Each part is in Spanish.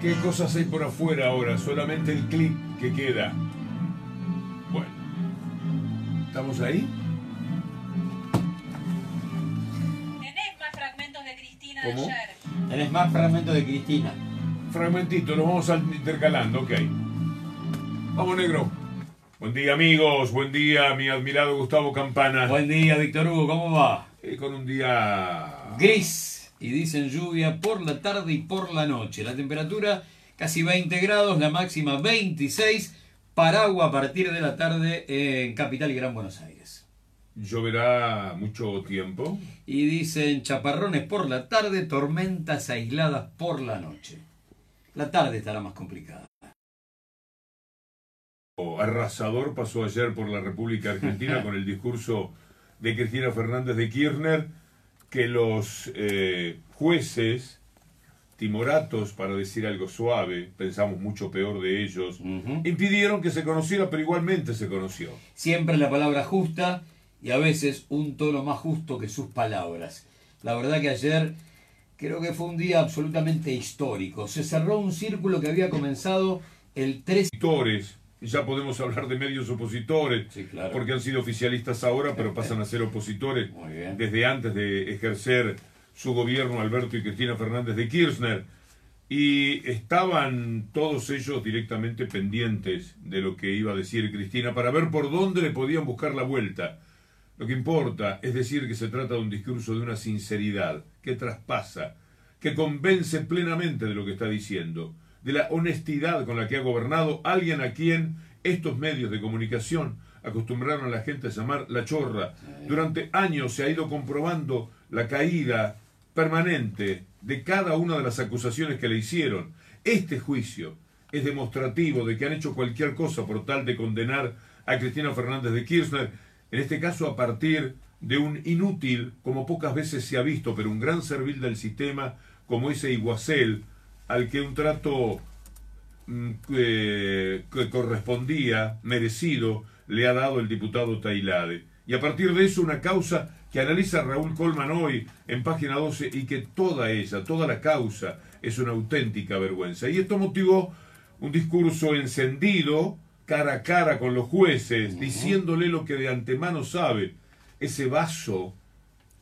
¿Qué cosas hay por afuera ahora? Solamente el clip que queda. Bueno. ¿Estamos ahí? ¿Tenés más fragmentos de Cristina ¿Cómo? de ayer? Tenés más fragmentos de Cristina. Fragmentito, nos vamos al- intercalando, ok. Vamos, negro. Buen día, amigos. Buen día, mi admirado Gustavo Campana. Buen día, Víctor Hugo, ¿cómo va? Eh, con un día... Gris y dicen lluvia por la tarde y por la noche. La temperatura casi 20 grados, la máxima 26. Paragua a partir de la tarde en Capital y Gran Buenos Aires. Lloverá mucho tiempo. Y dicen chaparrones por la tarde, tormentas aisladas por la noche. La tarde estará más complicada. Arrasador pasó ayer por la República Argentina con el discurso de Cristina Fernández de Kirchner que los eh, jueces timoratos, para decir algo suave, pensamos mucho peor de ellos, impidieron que se conociera, pero igualmente se conoció. Siempre la palabra justa y a veces un tono más justo que sus palabras. La verdad que ayer creo que fue un día absolutamente histórico. Se cerró un círculo que había comenzado el 13 Opositores, ya podemos hablar de medios opositores, Sí, claro. porque han sido oficialistas ahora, pero pasan a ser opositores desde antes de ejercer su gobierno Alberto y Cristina Fernández de Kirchner. Y estaban todos ellos directamente pendientes de lo que iba a decir Cristina para ver por dónde le podían buscar la vuelta. Lo que importa es decir que se trata de un discurso de una sinceridad que traspasa, que convence plenamente de lo que está diciendo, de la honestidad con la que ha gobernado alguien a quien estos medios de comunicación acostumbraron a la gente a llamar la chorra. Durante años se ha ido comprobando la caída permanente de cada una de las acusaciones que le hicieron. Este juicio es demostrativo de que han hecho cualquier cosa por tal de condenar a Cristina Fernández de Kirchner, en este caso a partir de un inútil, como pocas veces se ha visto, pero un gran servil del sistema, como ese Iguacel, al que un trato mm, que, correspondía, merecido, le ha dado el diputado Tailade. Y a partir de eso una causa que analiza Raúl Colman hoy en página 12 y que toda ella, toda la causa es una auténtica vergüenza. Y esto motivó un discurso encendido, cara a cara con los jueces, diciéndole lo que de antemano sabe. Ese vaso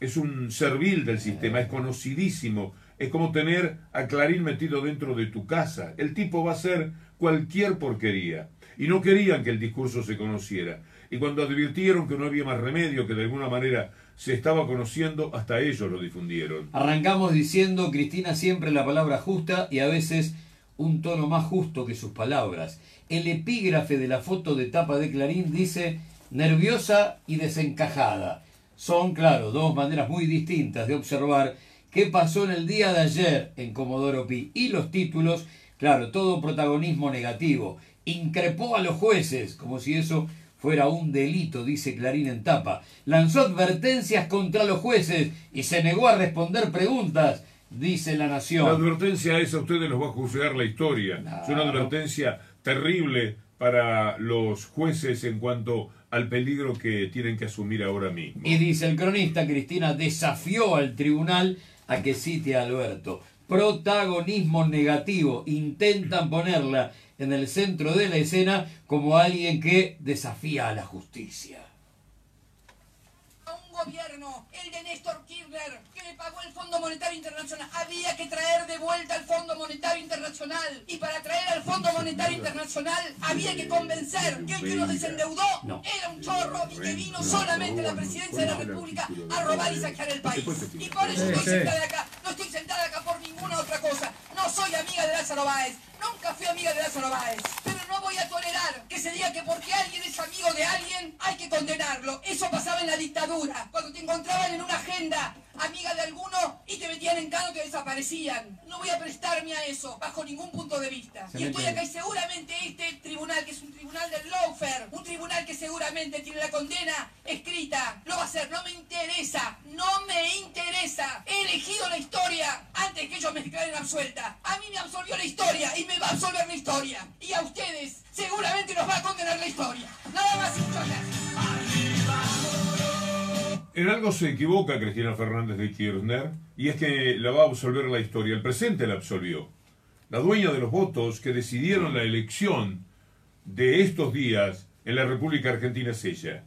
es un servil del sistema, es conocidísimo. Es como tener a Clarín metido dentro de tu casa. El tipo va a hacer cualquier porquería. Y no querían que el discurso se conociera. Y cuando advirtieron que no había más remedio, que de alguna manera se estaba conociendo, hasta ellos lo difundieron. Arrancamos diciendo, Cristina, siempre la palabra justa y a veces un tono más justo que sus palabras. El epígrafe de la foto de tapa de Clarín dice nerviosa y desencajada. Son, claro, dos maneras muy distintas de observar qué pasó en el día de ayer en Comodoro Pi. Y los títulos, claro, todo protagonismo negativo. Increpó a los jueces, como si eso fuera un delito, dice Clarín en tapa. Lanzó advertencias contra los jueces y se negó a responder preguntas, dice La La Nación. advertencia esa a ustedes los va a juzgar la historia. Es una advertencia terrible para los jueces en cuanto al peligro que tienen que asumir ahora mismo. Y dice el cronista, Cristina desafió al tribunal a que cite a Alberto. Protagonismo negativo. Intentan ponerla en el centro de la escena como alguien que desafía a la justicia. Gobierno, el de Néstor Kirchner, que le pagó el Fondo Monetario Internacional. Había que traer de vuelta al Fondo Monetario Internacional. Y para traer al Fondo Monetario Internacional había que convencer que el que nos desendeudó No. era un chorro y que vino solamente a la presidencia de la República a robar y saquear el país. Y por eso estoy sentada acá. No estoy sentada acá por ninguna otra cosa. No soy amiga de Lázaro Báez. Nunca fui amiga de Lázaro Báez. Voy a tolerar que se diga que porque alguien es amigo de alguien hay que condenarlo. Eso pasaba en la dictadura. Cuando te encontraban en una agenda amiga de alguno y te metían en cano te desaparecían. No voy a prestarme a eso bajo ningún punto de vista. Se y estoy acá y seguramente este tribunal, que es un tribunal del lawfare, un tribunal que seguramente tiene la condena escrita, lo va a hacer. No me interesa. No me interesa. He elegido la historia antes que ellos me declaren absuelta. A mí me absolvió la historia y me va a absolver la historia. Y a ustedes seguramente nos va a condenar la historia. Nada más y muchas gracias. En algo se equivoca Cristina Fernández de Kirchner y es que la va a absolver la historia. El presente la absolvió. la dueña de los votos que decidieron la elección de estos días en la República Argentina es ella.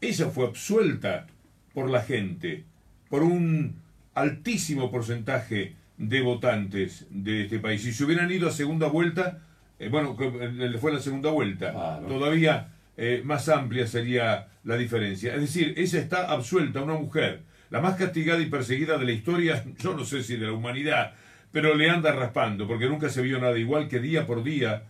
Ella fue absuelta por la gente, por un altísimo porcentaje de votantes de este país. Si se hubieran ido a segunda vuelta, eh, bueno, le fue la segunda vuelta, todavía eh, más amplia sería la diferencia. Es decir, ella está absuelta, una mujer, la más castigada y perseguida de la historia, yo no sé si de la humanidad, pero le anda raspando, porque nunca se vio nada igual que día por día.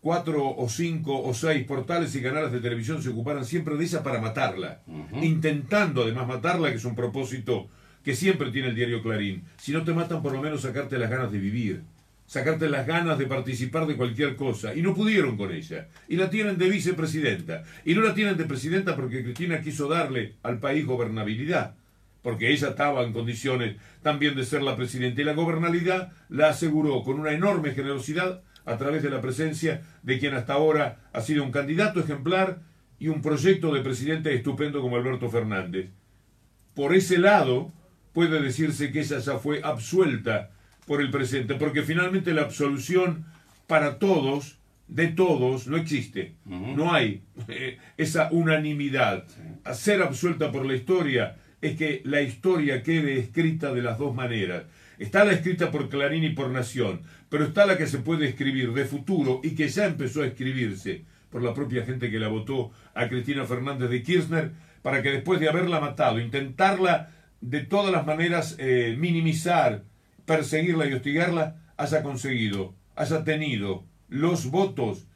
Cuatro o cinco o seis portales y canales de televisión se ocuparan siempre de ella para matarla, intentando además matarla, que es un propósito que siempre tiene el diario Clarín. Si no te matan, por lo menos sacarte las ganas de vivir, sacarte las ganas de participar de cualquier cosa. Y no pudieron con ella. Y la tienen de vicepresidenta. Y no la tienen de presidenta porque Cristina quiso darle al país gobernabilidad. Porque ella estaba en condiciones también de ser la presidenta. Y la gobernabilidad la aseguró con una enorme generosidad a través de la presencia de quien hasta ahora ha sido un candidato ejemplar y un proyecto de presidente estupendo como Alberto Fernández. Por ese lado, puede decirse que ella ya fue absuelta por el presidente, porque finalmente la absolución para todos, de todos, no existe. No hay eh, esa unanimidad. ser absuelta por la historia es que la historia quede escrita de las dos maneras. Está la escrita por Clarín y por Nación, pero está la que se puede escribir de futuro y que ya empezó a escribirse por la propia gente que la votó a Cristina Fernández de Kirchner, para que después de haberla matado, intentarla de todas las maneras eh, minimizar, perseguirla y hostigarla, haya conseguido, haya tenido los votos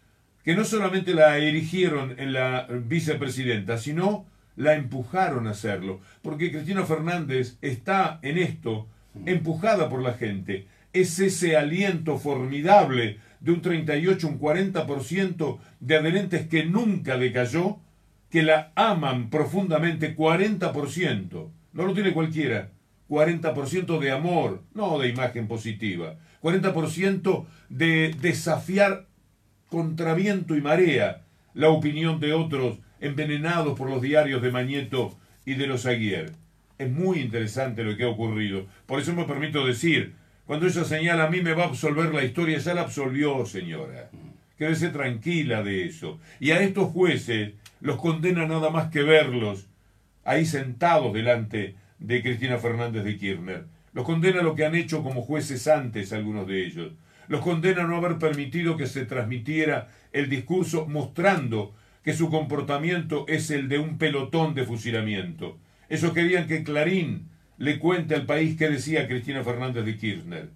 que no solamente la erigieron en la vicepresidenta, sino la empujaron a hacerlo. Porque Cristina Fernández está en esto empujada por la gente. Es ese aliento formidable de un 38, un 40% de adherentes que nunca decayó, que la aman profundamente, 40%, no lo tiene cualquiera, 40% de amor, no de imagen positiva, 40% de desafiar contra viento y marea la opinión de otros envenenados por los diarios de Mañeto y de los Aguirre. Es muy interesante lo que ha ocurrido. Por eso me permito decir, cuando ella señala a mí me va a absolver la historia, ya la absolvió, señora. Quédese tranquila de eso. Y a estos jueces los condena nada más que verlos ahí sentados delante de Cristina Fernández de Kirchner. Los condena lo que han hecho como jueces antes algunos de ellos. Los condena no haber permitido que se transmitiera el discurso mostrando que su comportamiento es el de un pelotón de fusilamiento. Ellos querían que Clarín le cuente al país qué decía Cristina Fernández de Kirchner.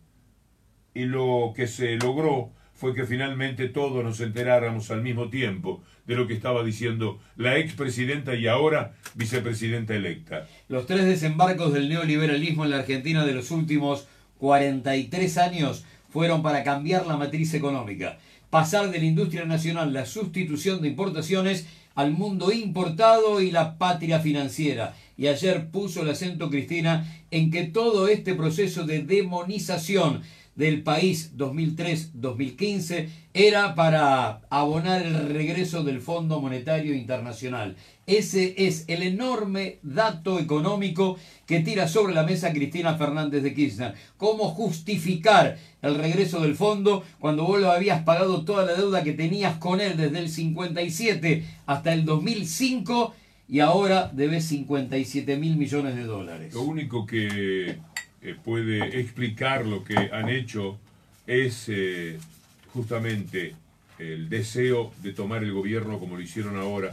Y lo que se logró fue que finalmente todos nos enteráramos al mismo tiempo de lo que estaba diciendo la expresidenta y ahora vicepresidenta electa. Los tres desembarcos del neoliberalismo en la Argentina de los últimos 43 años fueron para cambiar la matriz económica, pasar de la industria nacional, la sustitución de importaciones, al mundo importado y la patria financiera y ayer puso el acento Cristina en que todo este proceso de demonización del país 2003-2015 era para abonar el regreso del Fondo Monetario Internacional. Ese es el enorme dato económico que tira sobre la mesa Cristina Fernández de Kirchner. ¿Cómo justificar el regreso del fondo cuando vos lo habías pagado toda la deuda que tenías con él desde el 57 hasta el 2005 y ahora debe 57 mil millones de dólares. Lo único que eh, puede explicar lo que han hecho es eh, justamente el deseo de tomar el gobierno como lo hicieron ahora,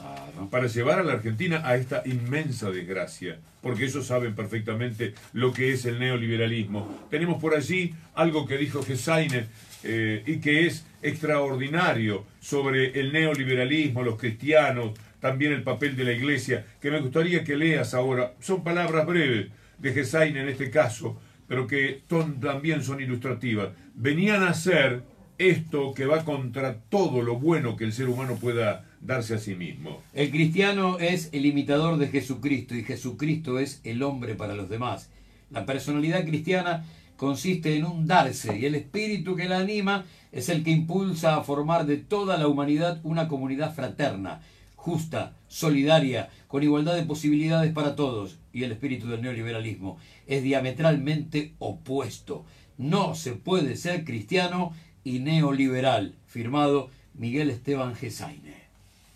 para llevar a la Argentina a esta inmensa desgracia, porque ellos saben perfectamente lo que es el neoliberalismo. Tenemos por allí algo que dijo Gesaine eh, y que es extraordinario sobre el neoliberalismo, los cristianos, también el papel de la iglesia, que me gustaría que leas ahora. Son palabras breves de Gesain en este caso, pero que también son ilustrativas. Venían a ser esto que va contra todo lo bueno que el ser humano pueda darse a sí mismo. El cristiano es el imitador de Jesucristo y Jesucristo es el hombre para los demás. La personalidad cristiana consiste en un darse y el espíritu que la anima es el que impulsa a formar de toda la humanidad una comunidad fraterna justa, solidaria, con igualdad de posibilidades para todos, y el espíritu del neoliberalismo es diametralmente opuesto. No se puede ser cristiano y neoliberal. Firmado Miguel Esteban Gesaine.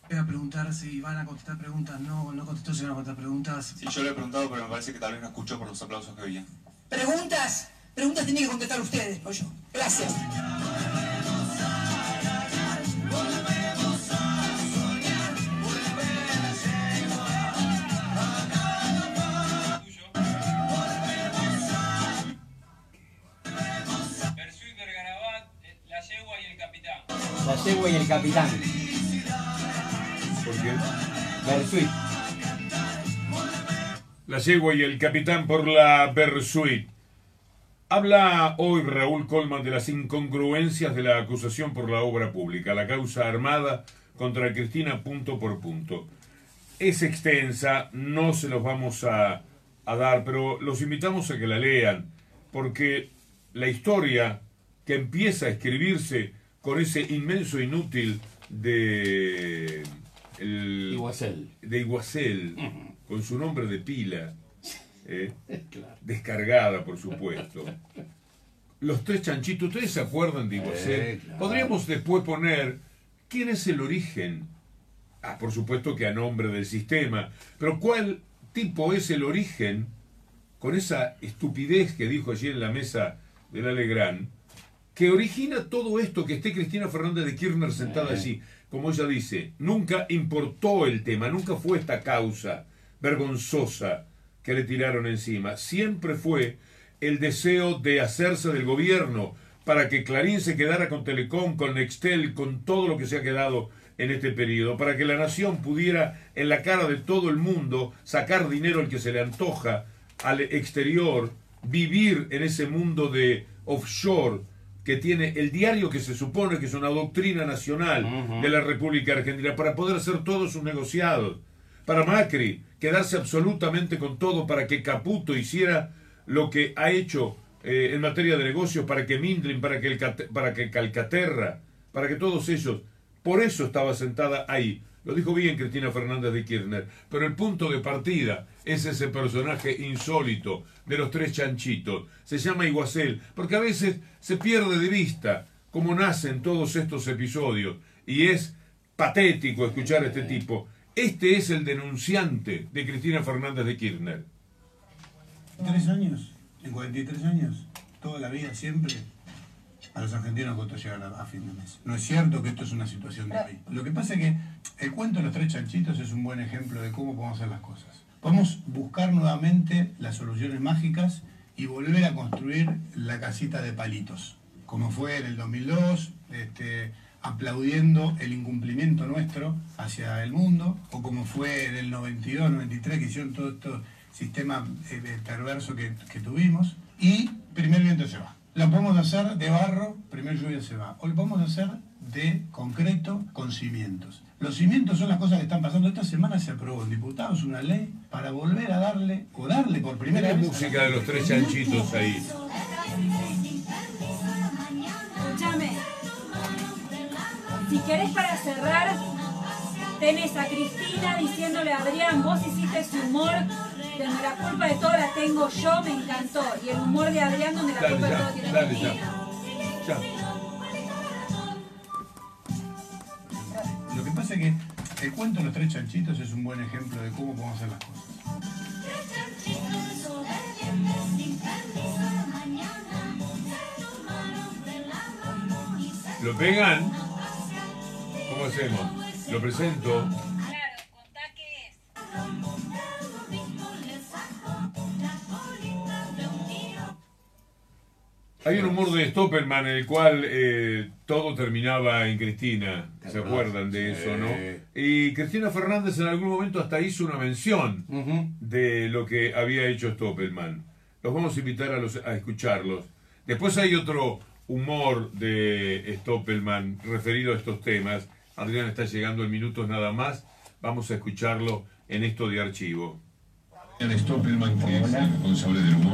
Voy a preguntar si van a contestar preguntas. No, no contestó si van a contestar preguntas. Sí, yo le he preguntado, pero me parece que tal vez no escuchó por los aplausos que había. ¿Preguntas? Preguntas tienen que contestar ustedes, no yo. Gracias. La yegua y el capitán. ¿Por qué? Bersuit. La yegua y el capitán por la Bersuit. Habla hoy Raúl Colman de las incongruencias de la acusación por la obra pública, la causa armada contra Cristina punto por punto. Es extensa, no se los vamos a, a dar, pero los invitamos a que la lean, porque la historia que empieza a escribirse con ese inmenso inútil de... El, Iguacel. de Iguacel, con su nombre de pila, eh, Claro. descargada, por supuesto. Los tres chanchitos, ¿ustedes se acuerdan de Iguacel? Eh, claro. Podríamos después poner quién es el origen. Ah, por supuesto que a nombre del sistema, pero ¿cuál tipo es el origen con esa estupidez que dijo allí en la mesa del Alegrán, que origina todo esto que esté Cristina Fernández de Kirchner sentada Eh. allí? Como ella dice, nunca importó el tema, nunca fue esta causa vergonzosa que le tiraron encima. Siempre fue el deseo de hacerse del gobierno para que Clarín se quedara con Telecom, con Nextel, con todo lo que se ha quedado en este periodo, para que la nación pudiera en la cara de todo el mundo sacar dinero al que se le antoja al exterior, vivir en ese mundo de offshore que tiene el diario que se supone que es una doctrina nacional de la República Argentina, para poder hacer todos sus negociados. Para Macri, quedarse absolutamente con todo para que Caputo hiciera lo que ha hecho eh, en materia de negocios, para que Mindlin, para que, el, para que Calcaterra, para que todos ellos. Por eso estaba sentada ahí. Lo dijo bien Cristina Fernández de Kirchner. Pero el punto de partida es ese personaje insólito de los tres chanchitos. Se llama Iguacel, porque a veces se pierde de vista cómo nacen todos estos episodios. Y es patético escuchar a este tipo. Este es el denunciante de Cristina Fernández de Kirchner. ¿Tres años? ¿En 43 años? Toda la vida, siempre. A los argentinos costó llegar a, a fin de mes. No es cierto que esto es una situación de hoy. Lo que pasa es que el cuento de los tres chanchitos es un buen ejemplo de cómo podemos hacer las cosas. Podemos buscar nuevamente las soluciones mágicas y volver a construir la casita de palitos, como fue en el 2002, este, aplaudiendo el incumplimiento nuestro hacia el mundo, o como fue en el 92, 93, que hicieron todo este sistema eh, perverso que, que tuvimos, y primer viento se va. Lo podemos hacer de barro, primer lluvia se va. O lo podemos hacer de concreto con cimientos. Los cimientos son las cosas que están pasando. Esta semana se aprobó en diputados una ley para volver a darle, o darle por primera Mira la vez... música de los tres chanchitos ahí. Escúchame. Si querés para cerrar, tenés a Cristina diciéndole a Adrián, vos hiciste ese humor donde la culpa de todo la tengo yo, me encantó. Y el humor de Adrián donde la Dale culpa de ya, todo tiene dale ya. Ya. Lo que pasa es que el cuento de los tres chanchitos es un buen ejemplo de cómo podemos hacer las cosas. ¿Lo pegan? ¿Cómo hacemos? Lo presento. Hay un humor de Stoppelman en el cual eh, todo terminaba en Cristina. ¿Se verdad? acuerdan de eso, no? Y Cristina Fernández en algún momento hasta hizo una mención de lo que había hecho Stoppelman. Los vamos a invitar a, los, a escucharlos. Después hay otro humor de Stoppelman referido a estos temas. Adrián está llegando en minutos nada más. Vamos a escucharlo en esto de archivo. Stoppelman, que es el responsable del humor.